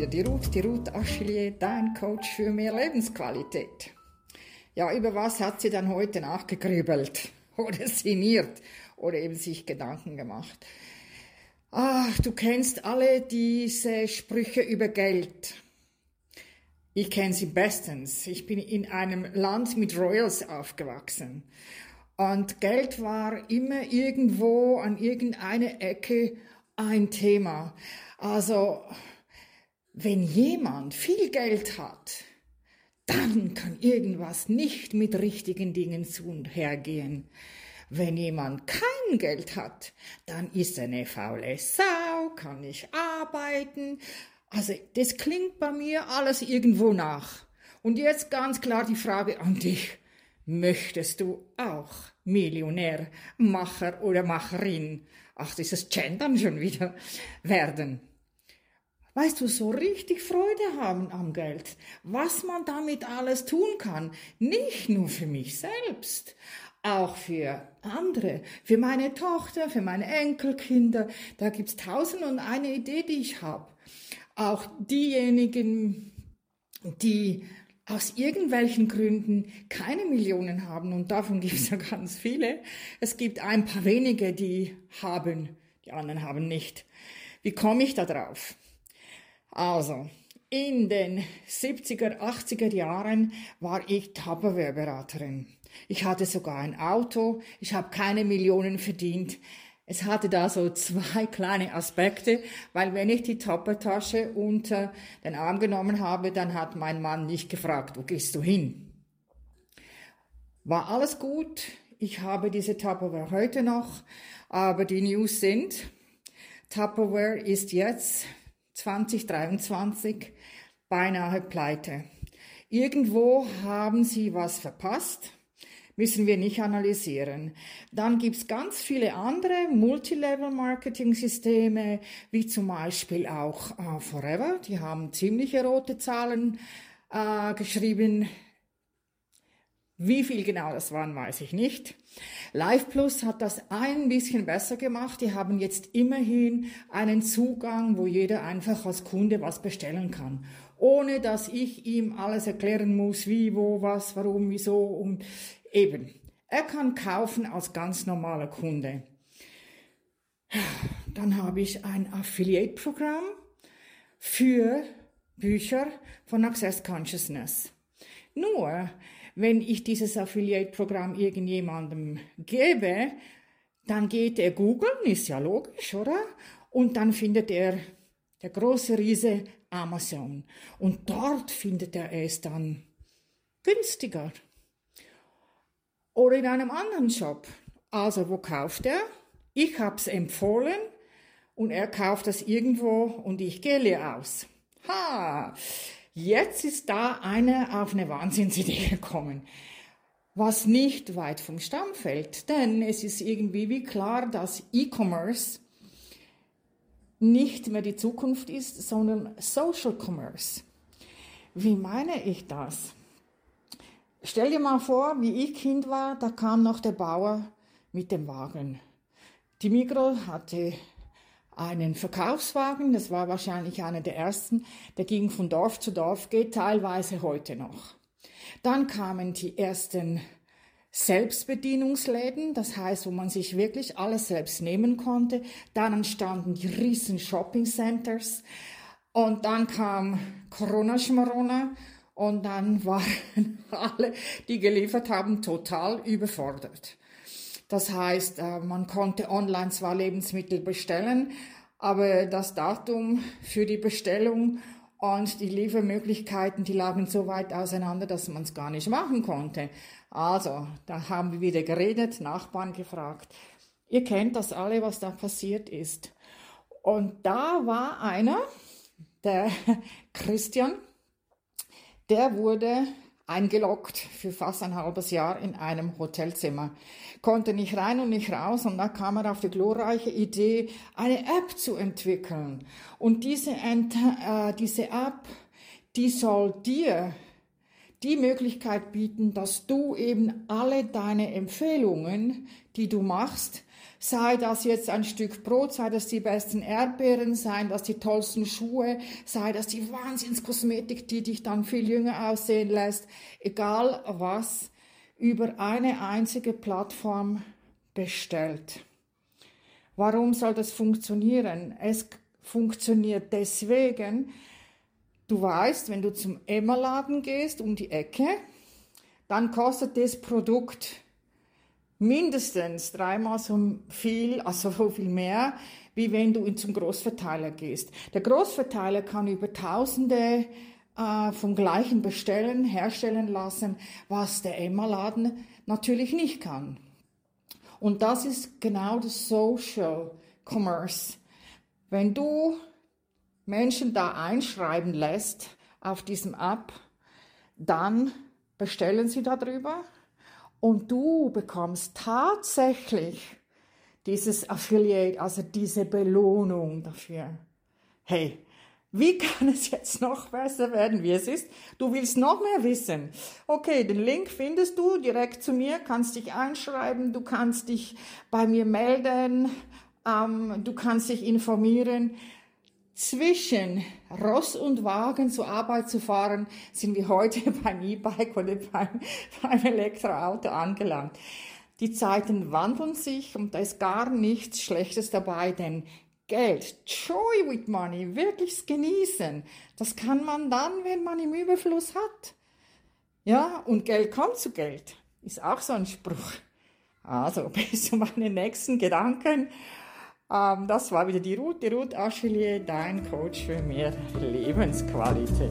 wieder die Ruth, die Ruth Achillier, dein Coach für mehr Lebensqualität. Ja, über was hat sie dann heute nachgegrübelt oder sinniert oder eben sich Gedanken gemacht? Ach, du kennst alle diese Sprüche über Geld. Ich kenne sie bestens. Ich bin in einem Land mit Royals aufgewachsen. Und Geld war immer irgendwo an irgendeiner Ecke ein Thema. Also, wenn jemand viel Geld hat, dann kann irgendwas nicht mit richtigen Dingen zu und hergehen. Wenn jemand kein Geld hat, dann ist er eine faule Sau, kann nicht arbeiten. Also das klingt bei mir alles irgendwo nach. Und jetzt ganz klar die Frage an dich. Möchtest du auch Millionär, Macher oder Macherin, ach dieses Gendern schon wieder, werden? Weißt du, so richtig Freude haben am Geld, was man damit alles tun kann, nicht nur für mich selbst, auch für andere, für meine Tochter, für meine Enkelkinder. Da gibt's tausend und eine Idee, die ich habe. Auch diejenigen, die aus irgendwelchen Gründen keine Millionen haben, und davon gibt es ja ganz viele. Es gibt ein paar wenige, die haben, die anderen haben nicht. Wie komme ich da drauf? Also, in den 70er, 80er Jahren war ich Tupperware-Beraterin. Ich hatte sogar ein Auto, ich habe keine Millionen verdient. Es hatte da so zwei kleine Aspekte, weil wenn ich die Tuppertasche unter den Arm genommen habe, dann hat mein Mann nicht gefragt, wo gehst du hin? War alles gut. Ich habe diese Tupperware heute noch, aber die News sind, Tupperware ist jetzt 2023 beinahe pleite. Irgendwo haben sie was verpasst, müssen wir nicht analysieren. Dann gibt's ganz viele andere Multilevel-Marketing-Systeme, wie zum Beispiel auch äh, Forever, die haben ziemliche rote Zahlen äh, geschrieben. Wie viel genau das waren, weiß ich nicht. Live Plus hat das ein bisschen besser gemacht. Die haben jetzt immerhin einen Zugang, wo jeder einfach als Kunde was bestellen kann. Ohne dass ich ihm alles erklären muss, wie, wo, was, warum, wieso und eben. Er kann kaufen als ganz normaler Kunde. Dann habe ich ein Affiliate-Programm für Bücher von Access Consciousness. Nur, wenn ich dieses Affiliate-Programm irgendjemandem gebe, dann geht er googeln, ist ja logisch, oder? Und dann findet er der große Riese Amazon. Und dort findet er es dann günstiger. Oder in einem anderen Shop. Also, wo kauft er? Ich hab's empfohlen und er kauft das irgendwo und ich gehe leer aus. Ha! Jetzt ist da einer auf eine Wahnsinnsidee gekommen, was nicht weit vom Stamm fällt, denn es ist irgendwie wie klar, dass E-Commerce nicht mehr die Zukunft ist, sondern Social Commerce. Wie meine ich das? Stell dir mal vor, wie ich Kind war, da kam noch der Bauer mit dem Wagen. Die Migros hatte einen Verkaufswagen, das war wahrscheinlich einer der ersten, der ging von Dorf zu Dorf, geht teilweise heute noch. Dann kamen die ersten Selbstbedienungsläden, das heißt, wo man sich wirklich alles selbst nehmen konnte. Dann entstanden die riesen Shopping Centers und dann kam Corona-Schmarona und dann waren alle, die geliefert haben, total überfordert. Das heißt, äh, man konnte online zwar Lebensmittel bestellen, aber das Datum für die Bestellung und die Liefermöglichkeiten, die lagen so weit auseinander, dass man es gar nicht machen konnte. Also, da haben wir wieder geredet, Nachbarn gefragt. Ihr kennt das alle, was da passiert ist. Und da war einer, der Christian, der wurde eingeloggt für fast ein halbes Jahr in einem Hotelzimmer. Konnte nicht rein und nicht raus und da kam er auf die glorreiche Idee, eine App zu entwickeln. Und diese, äh, diese App, die soll dir die Möglichkeit bieten, dass du eben alle deine Empfehlungen, die du machst, sei das jetzt ein Stück Brot, sei das die besten Erdbeeren, sei das die tollsten Schuhe, sei das die Wahnsinnskosmetik, die dich dann viel jünger aussehen lässt, egal was, über eine einzige Plattform bestellt. Warum soll das funktionieren? Es funktioniert deswegen, du weißt, wenn du zum Emma-Laden gehst um die Ecke, dann kostet das Produkt mindestens dreimal so viel, also so viel mehr, wie wenn du zum Großverteiler gehst. Der Großverteiler kann über Tausende äh, vom gleichen bestellen, herstellen lassen, was der Emma-Laden natürlich nicht kann. Und das ist genau das Social Commerce. Wenn du Menschen da einschreiben lässt auf diesem App, dann bestellen sie darüber und du bekommst tatsächlich dieses Affiliate, also diese Belohnung dafür. Hey, wie kann es jetzt noch besser werden, wie es ist? Du willst noch mehr wissen. Okay, den Link findest du direkt zu mir, kannst dich einschreiben, du kannst dich bei mir melden, ähm, du kannst dich informieren. Zwischen Ross und Wagen zur Arbeit zu fahren, sind wir heute beim E-Bike oder beim, beim Elektroauto angelangt. Die Zeiten wandeln sich und da ist gar nichts Schlechtes dabei, denn Geld, Joy with Money, wirklich genießen, das kann man dann, wenn man im Überfluss hat. Ja, und Geld kommt zu Geld, ist auch so ein Spruch. Also, bis zu meinen nächsten Gedanken. Ähm, das war wieder die Ruth, die Ruth Aschelier, dein Coach für mehr Lebensqualität.